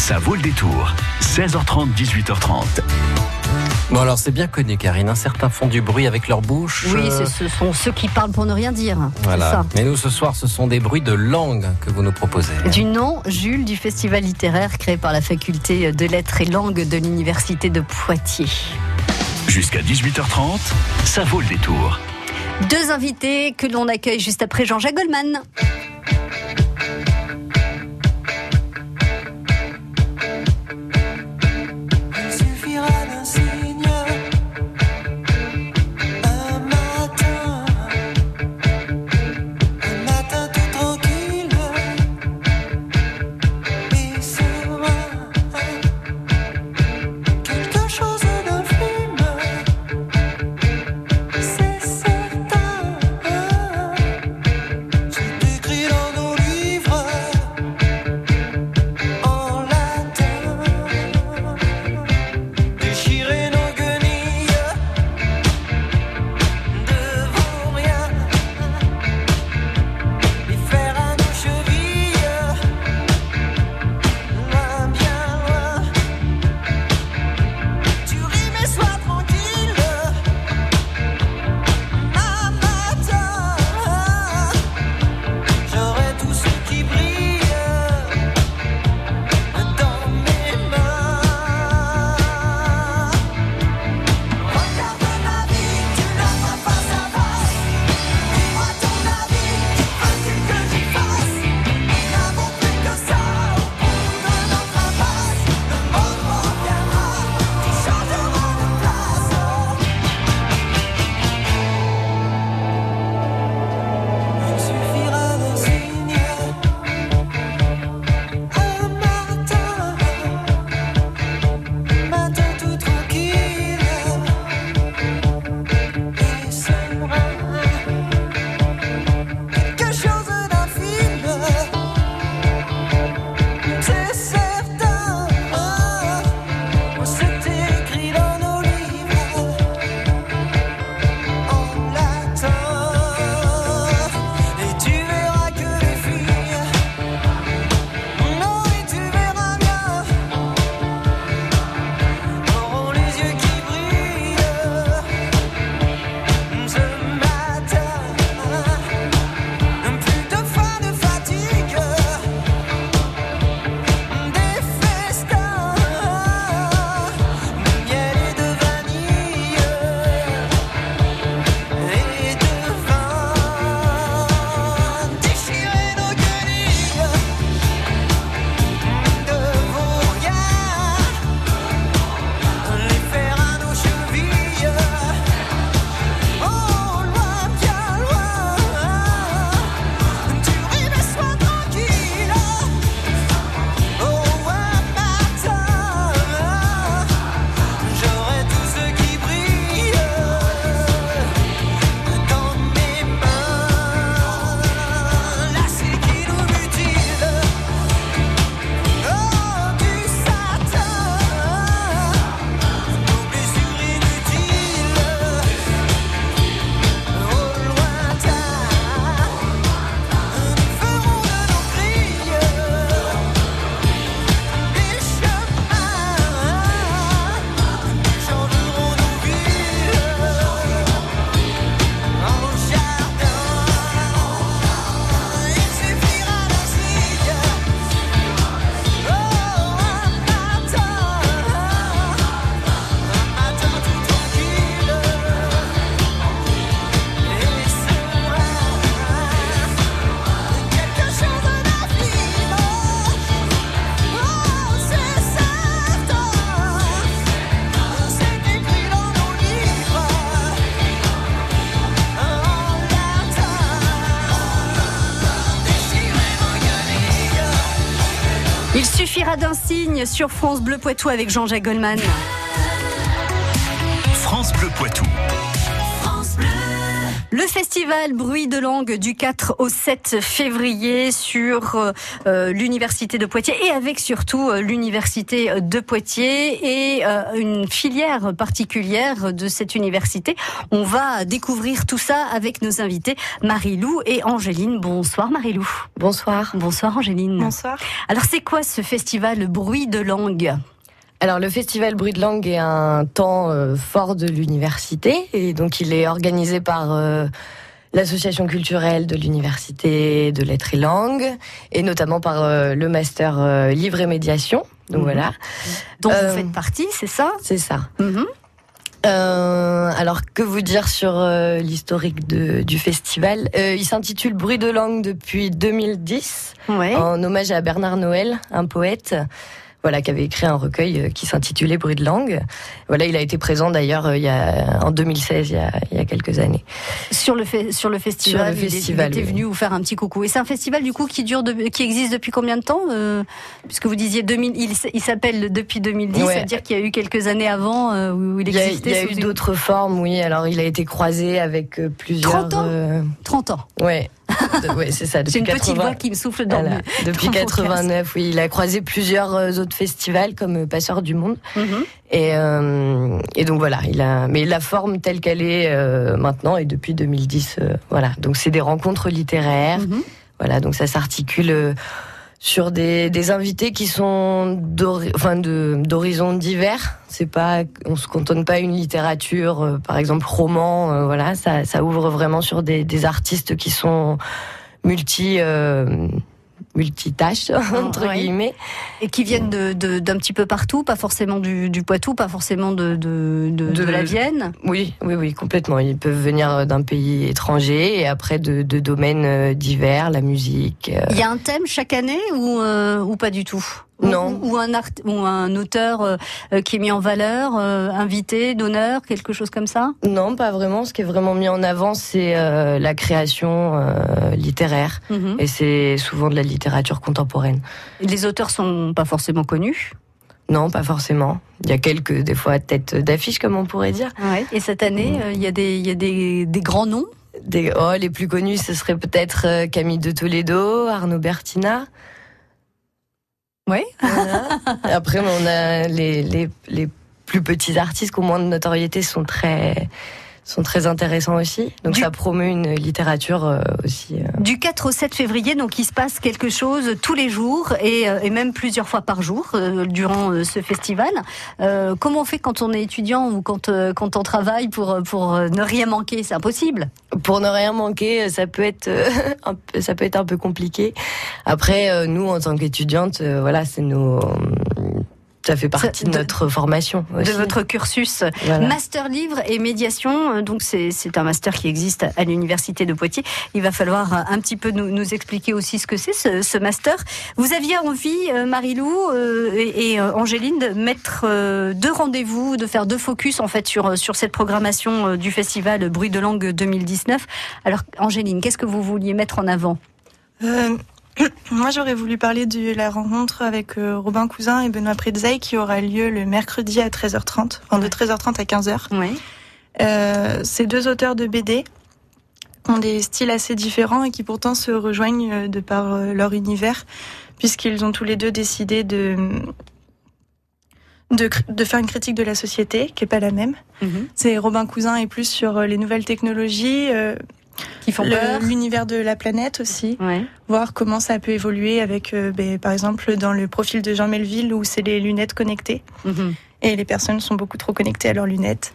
Ça vaut le détour. 16h30, 18h30. Bon alors c'est bien connu Karine, hein. certains font du bruit avec leur bouche. Oui, euh. ce sont ceux qui parlent pour ne rien dire. Voilà. Mais nous ce soir ce sont des bruits de langue que vous nous proposez. Du nom, Jules, du festival littéraire créé par la faculté de lettres et langues de l'université de Poitiers. Jusqu'à 18h30, ça vaut le détour. Deux invités que l'on accueille juste après Jean-Jacques Goldman. sur France Bleu Poitou avec Jean-Jacques Goldman. Le festival Bruit de langue du 4 au 7 février sur euh, euh, l'université de Poitiers et avec surtout euh, l'université de Poitiers et euh, une filière particulière de cette université. On va découvrir tout ça avec nos invités Marie-Lou et Angéline. Bonsoir Marie-Lou. Bonsoir. Bonsoir Angéline. Bonsoir. Alors c'est quoi ce festival Bruit de langue? Alors le festival Bruit de langue est un temps euh, fort de l'université et donc il est organisé par euh, l'association culturelle de l'université de lettres et langues et notamment par euh, le master euh, livre et médiation. Donc Mhm. voilà, dont Euh, vous faites partie, c'est ça? c'est ça. Mhm. Euh, alors que vous dire sur euh, l'historique du festival? Euh, Il s'intitule Bruit de langue depuis 2010. Ouais. en hommage à Bernard Noël, un poète. Voilà, qui avait écrit un recueil euh, qui s'intitulait Bruit de langue. Voilà, il a été présent d'ailleurs euh, il y a, en 2016, il y a, il y a quelques années. Sur le, fe- sur le festival, Sur le il est- festival, il était oui. venu vous faire un petit coucou. Et c'est un festival du coup qui dure, de- qui existe depuis combien de temps euh, Puisque vous disiez 2000, il, il s'appelle depuis 2010, Ouais. ça veut dire qu'il y a eu quelques années avant euh, où il Il y a, existait. il y a eu une- d'autres formes, oui. Alors, il a été croisé avec plusieurs. 30 ans euh, 30 ans. ouais, ouais, c'est ça. J'ai une petite 80 voix qui me souffle dans Voilà, le. depuis dans mon 89, oui, il a croisé plusieurs euh, autres festivals comme euh, Passeur du Monde. Mhm. Et, euh, et donc voilà, il a, mais la forme telle qu'elle est euh, maintenant et depuis 2010, euh, voilà. Donc c'est des rencontres littéraires, Mhm. voilà. Donc ça s'articule euh, sur des, des invités qui sont d'horizons divers. C'est pas, on se cantonne pas une littérature, euh, par exemple roman, euh, voilà. Ça, ça ouvre vraiment sur des, des artistes qui sont multi euh, multitâches entre ouais. guillemets. Et qui viennent de- de- d'un petit peu partout, pas forcément du, du Poitou, pas forcément de, de, la Vienne. Oui, oui, oui, complètement. Ils peuvent venir d'un pays étranger et après de, domaines euh, divers, la musique. euh, Il y a un thème chaque année ou, euh, ou pas du tout? Ou- Non. Ou, un, art, ou un auteur euh, qui est mis en valeur, euh, invité, d'honneur, quelque chose comme ça? Non, pas vraiment. Ce qui est vraiment mis en avant, c'est euh, la création littéraire. Mhm. Et c'est souvent de la littérature contemporaine. Les auteurs sont pas forcément connus. Non, pas forcément. Il y a quelques, des fois, têtes d'affiche, comme on pourrait dire. Et cette année, euh, il y a, des, il y a des, des grands noms. Des, oh, les plus connus, ce serait peut-être euh, Camille de Toledo, Arnaud Bertina. Voilà. Et Après, on a les, les, les plus petits artistes qui ont moins de notoriété sont très sont très intéressants aussi. Donc Du- ça promeut une littérature euh, aussi. euh. Du 4 au 7 février, donc il se passe quelque chose tous les jours et, euh, et même plusieurs fois par jour euh, durant euh, ce festival. Euh, comment on fait quand on est étudiant ou quand, euh, quand on travaille pour, pour ne rien manquer? C'est impossible. Pour ne rien manquer, ça peut être euh, un peu, ça peut être un peu compliqué. Après, euh, nous en tant qu'étudiantes, euh, voilà, c'est nos ça fait partie de de- notre formation aussi. de votre cursus. Voilà. Master livre et médiation, euh, donc c'est un master qui existe à l'université de Poitiers. Il va falloir euh, un petit peu nous, nous expliquer aussi ce que c'est ce, ce master. Vous aviez envie, euh, Marie-Lou euh, et, et, Angéline, de mettre euh, deux rendez-vous, de faire deux focus en fait sur sur cette programmation du festival Bruit de langue 2019. Alors Angéline, qu'est-ce que vous vouliez mettre en avant? Euh, moi, j'aurais voulu parler de la rencontre avec euh, Robin Cousin et Benoît Pretzel qui aura lieu le mercredi à 13h30, enfin de 13h30 à 15h. Oui. Euh, ces deux auteurs de BD ont des styles assez différents et qui pourtant se rejoignent euh, de par leur univers, puisqu'ils ont tous les deux décidé de, de, faire une critique de la société, qui est pas la même. C'est Robin Cousin est plus sur les nouvelles technologies, euh, Qui font l'univers de la planète aussi Ouais. voir comment ça peut évoluer avec, euh, ben, par exemple, dans le profil de Jean Melville où c'est les lunettes connectées Mhm. et les personnes sont beaucoup trop connectées à leurs lunettes.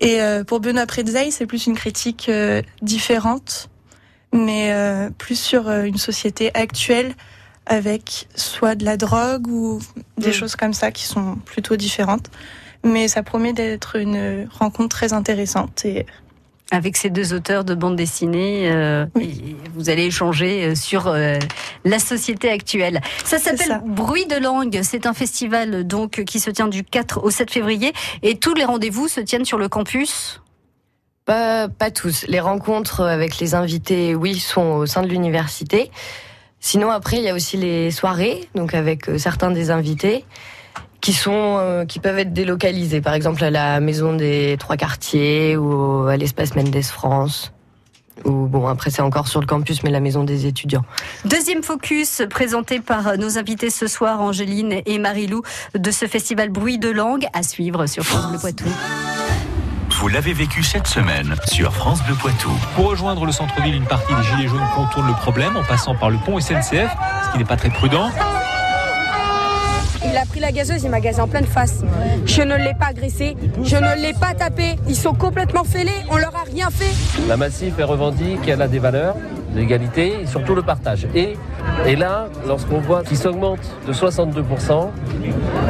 Et euh, pour Benoît Pretzel, c'est plus une critique euh, différente, mais plus sur une société actuelle avec soit de la drogue ou des Mm. choses comme ça qui sont plutôt différentes. Mais ça promet d'être une rencontre très intéressante et avec ces deux auteurs de bande dessinée. euh, Oui. vous allez échanger euh, sur euh, la société actuelle. Ça s'appelle. Bruit de langue. C'est un festival donc qui se tient du 4 au 7 février et tous les rendez-vous se tiennent sur le campus? Pas, pas tous. Les rencontres avec les invités, oui, sont au sein de l'université. Sinon, après, il y a aussi les soirées, donc avec certains des invités, qui sont, euh, qui peuvent être délocalisés. Par exemple, à la maison des trois quartiers ou à l'espace Mendes France. Ou bon, après c'est encore sur le campus, mais la maison des étudiants. Deuxième focus présenté par nos invités ce soir, Angéline et Marilou, de ce festival Bruit de langue à suivre sur France Bleu Poitou. Vous l'avez vécu cette semaine sur France Bleu Poitou. Pour rejoindre le centre-ville, une partie des Gilets jaunes contourne le problème en passant par le pont SNCF, ce qui n'est pas très prudent. Il a pris la gazeuse, il m'a gazé en pleine face. Je ne l'ai pas agressé, je ne l'ai pas tapé. Ils sont complètement fêlés, on leur a rien fait. La Massif elle revendique qu'elle a des valeurs, l'égalité et surtout le partage. Et, là, lorsqu'on voit qu'il s'augmente de 62%,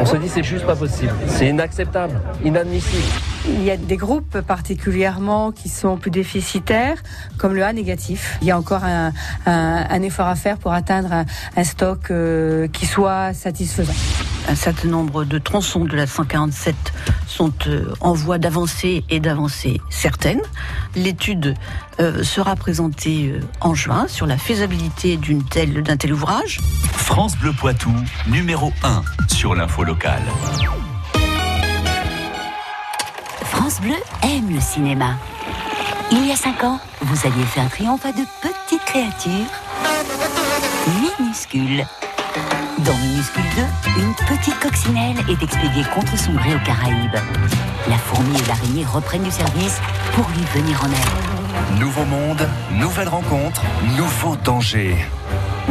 on se dit c'est juste pas possible. C'est inacceptable, inadmissible. Il y a des groupes particulièrement qui sont plus déficitaires, comme le A négatif. Il y a encore un, un- un effort à faire pour atteindre un, un stock euh, qui soit satisfaisant. Un certain nombre de tronçons de la 147 sont euh, en voie d'avancée et d'avancée certaine. L'étude euh, sera présentée en juin sur la faisabilité d'une telle, d'un tel ouvrage. France Bleu Poitou, numéro 1 sur l'info locale. France Bleu aime le cinéma. Il y a cinq ans, vous alliez faire triomphe à de petites créatures minuscules. Dans Minuscule 2, une petite coccinelle est expédiée contre son gré aux Caraïbes. La fourmi et l'araignée reprennent du service pour lui venir en aide. Nouveau monde, nouvelle rencontre, nouveau danger.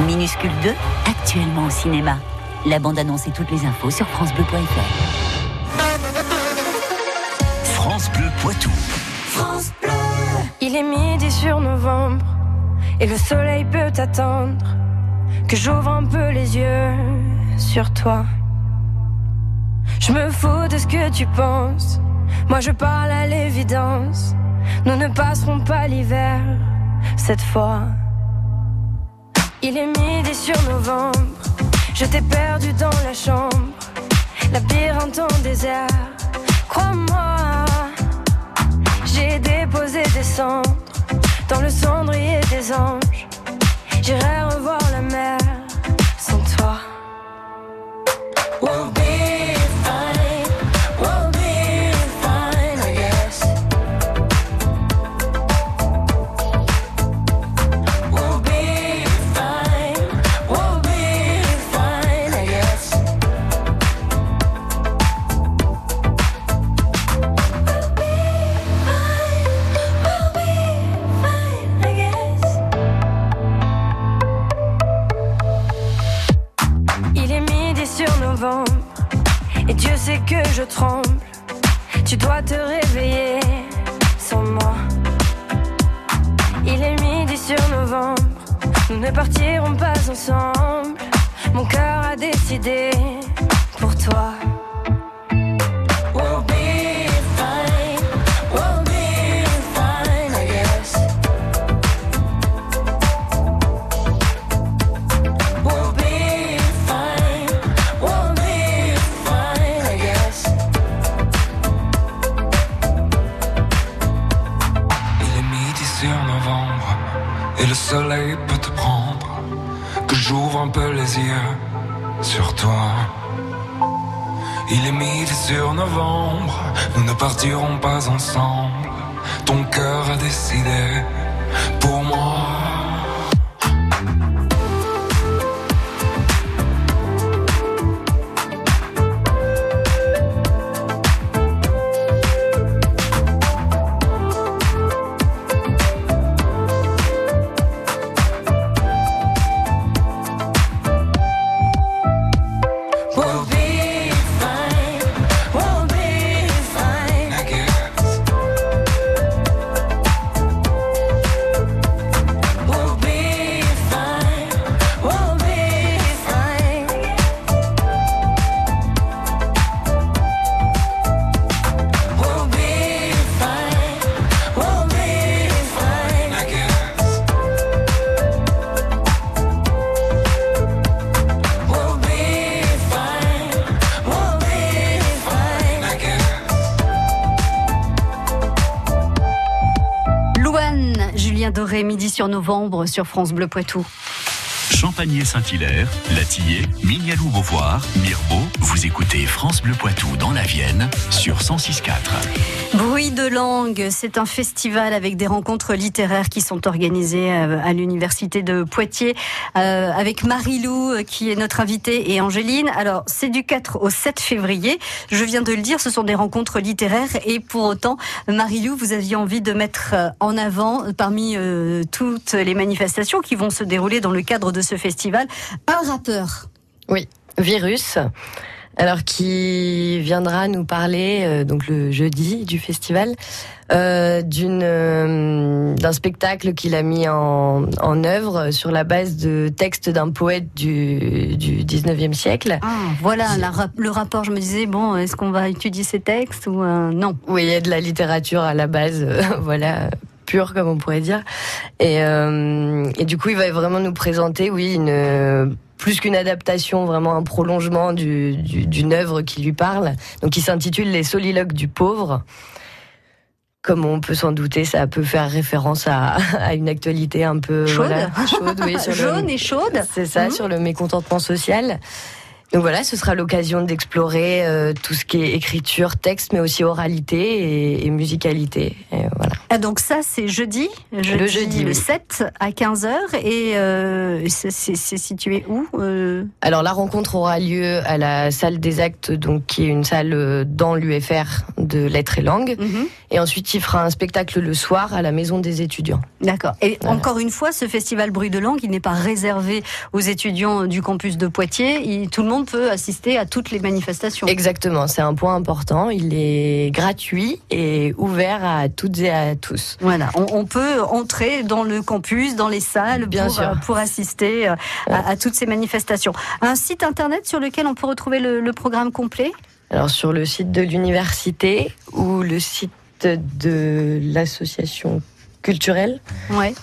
Minuscule 2, actuellement au cinéma. La bande-annonce et toutes les infos sur FranceBleu.fr. France Bleu Poitou. Il est midi sur novembre et le soleil peut attendre que j'ouvre un peu les yeux sur toi. Je me fous de ce que tu penses. Moi je parle à l'évidence. Nous ne passerons pas l'hiver cette fois. Il est midi sur novembre. Je t'ai perdu dans la chambre. Labyrinthe en désert. Crois-moi. Déposé des cendres dans le cendrier des anges. J'irai novembre, nous ne partirons pas ensemble. Ton cœur a décidé pour moi. Novembre sur France Bleu Poitou. Champagné-Saint-Hilaire, Latillé, Mignalou-Beauvoir, Mirbeau. Vous écoutez France Bleu Poitou dans la Vienne sur 106.4. Bruit de langue, c'est un festival avec des rencontres littéraires qui sont organisées euh, à l'université de Poitiers euh, avec Marie-Lou euh, qui est notre invitée et Angéline. Alors c'est du 4 au 7 février. Je viens de le dire, ce sont des rencontres littéraires et pour autant, Marie-Lou, vous aviez envie de mettre en avant parmi toutes les manifestations qui vont se dérouler dans le cadre de ce festival, un rappeur. Oui, Virus. Alors qui viendra nous parler euh, donc le jeudi du festival euh, d'une euh, d'un spectacle qu'il a mis en, en œuvre sur la base de textes d'un poète du, du 19e siècle. Ah, voilà la le rapport. Je me disais bon, est-ce qu'on va étudier ces textes ou non Oui, il y a de la littérature à la base, voilà, pure comme on pourrait dire. Et, euh, et du coup, il va vraiment nous présenter, oui, une plus qu'une adaptation, vraiment un prolongement du, du- d'une œuvre qui lui parle. Donc, qui s'intitule Les soliloques du pauvre. Comme on peut s'en douter, ça peut faire référence à, à une actualité un peu Chaude. voilà, chaude, oui, sur le- Jaune et chaude. c'est ça, Mhm. sur le mécontentement social. Donc voilà, ce sera l'occasion d'explorer euh, tout ce qui est écriture, texte, mais aussi oralité et, et musicalité. Et voilà. Ah, donc ça, c'est jeudi, Le jeudi, le oui. 7 à 15h. Et euh, c'est situé où euh? Alors la rencontre aura lieu à la salle des actes, donc qui est une salle dans l'UFR de lettres et langues. Mhm. Et ensuite, il fera un spectacle le soir à la maison des étudiants. D'accord. Et Voilà. encore une fois, ce festival Bruit de langue, il n'est pas réservé aux étudiants du campus de Poitiers. Il- tout le monde peut assister à toutes les manifestations. Exactement, c'est un point important. Il est gratuit et ouvert à toutes et à tous. Voilà, on, on peut entrer dans le campus, dans les salles, Bien pour, sûr. pour assister euh, à, à toutes ces manifestations. Un site internet sur lequel on peut retrouver le, le programme complet? Alors sur le site de l'université ou le site de l'association culturelle? Ouais.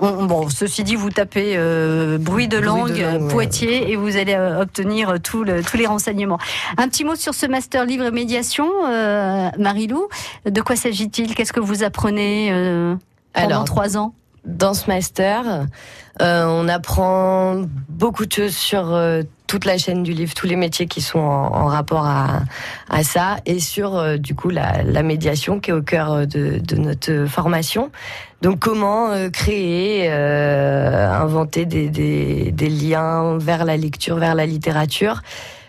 On- Bon, ceci dit, vous tapez euh, bruit de Bruit de langue, ouais. Poitiers et vous allez euh, obtenir tout le- tous les renseignements. Un petit mot sur ce master livre et médiation, euh, Marilou. De quoi s'agit-il? Qu'est-ce que vous apprenez euh, pendant Alors, trois ans? Dans ce master, euh, on apprend beaucoup de choses sur euh, toute la chaîne du livre, tous les métiers qui sont en, en rapport à, à ça, et sur euh, du coup la, la médiation qui est au cœur euh, de, de notre formation. Donc comment euh, créer, euh, inventer des, liens vers la lecture, vers la littérature?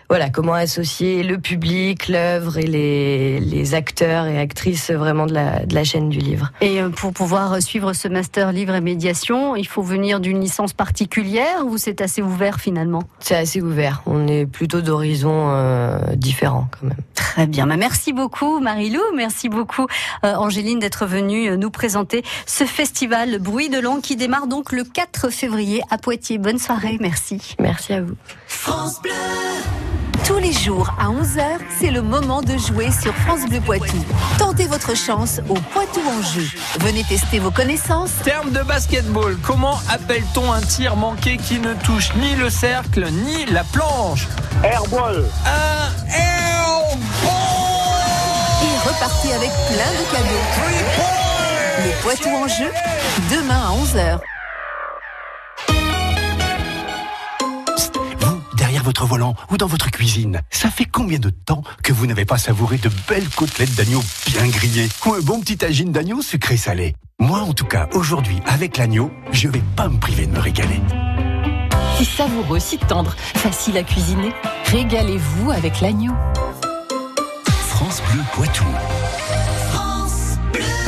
Voilà, comment associer le public, l'œuvre et les, les acteurs et actrices vraiment de la, de la chaîne du livre. Et euh, pour pouvoir suivre ce master livre et médiation, il faut venir d'une licence particulière ou c'est assez ouvert finalement? C'est assez ouvert. On est plutôt d'horizons euh, différents quand même. Très bien. Bah, merci beaucoup Marilou, merci beaucoup euh, Angéline d'être venue nous présenter ce festival le Bruit de langue qui démarre donc le 4 février à Poitiers. Bonne soirée, merci. Merci à vous. France Bleu. Tous les jours à 11h, c'est le moment de jouer sur France Bleu Poitou. Tentez votre chance au Poitou en jeu. Venez tester vos connaissances. Terme de basketball, comment appelle-t-on un tir manqué qui ne touche ni le cercle ni la planche Airball. Un airball Et repartez avec plein de cadeaux. Le Poitou en jeu, demain à 11h. Votre volant ou dans votre cuisine, ça fait combien de temps que vous n'avez pas savouré de belles côtelettes d'agneau bien grillées ou un bon petit tagine d'agneau sucré-salé? Moi, en tout cas, aujourd'hui, avec l'agneau, je vais pas me priver de me régaler. Si savoureux, si tendre, facile à cuisiner, régalez-vous avec l'agneau. France Bleu Poitou.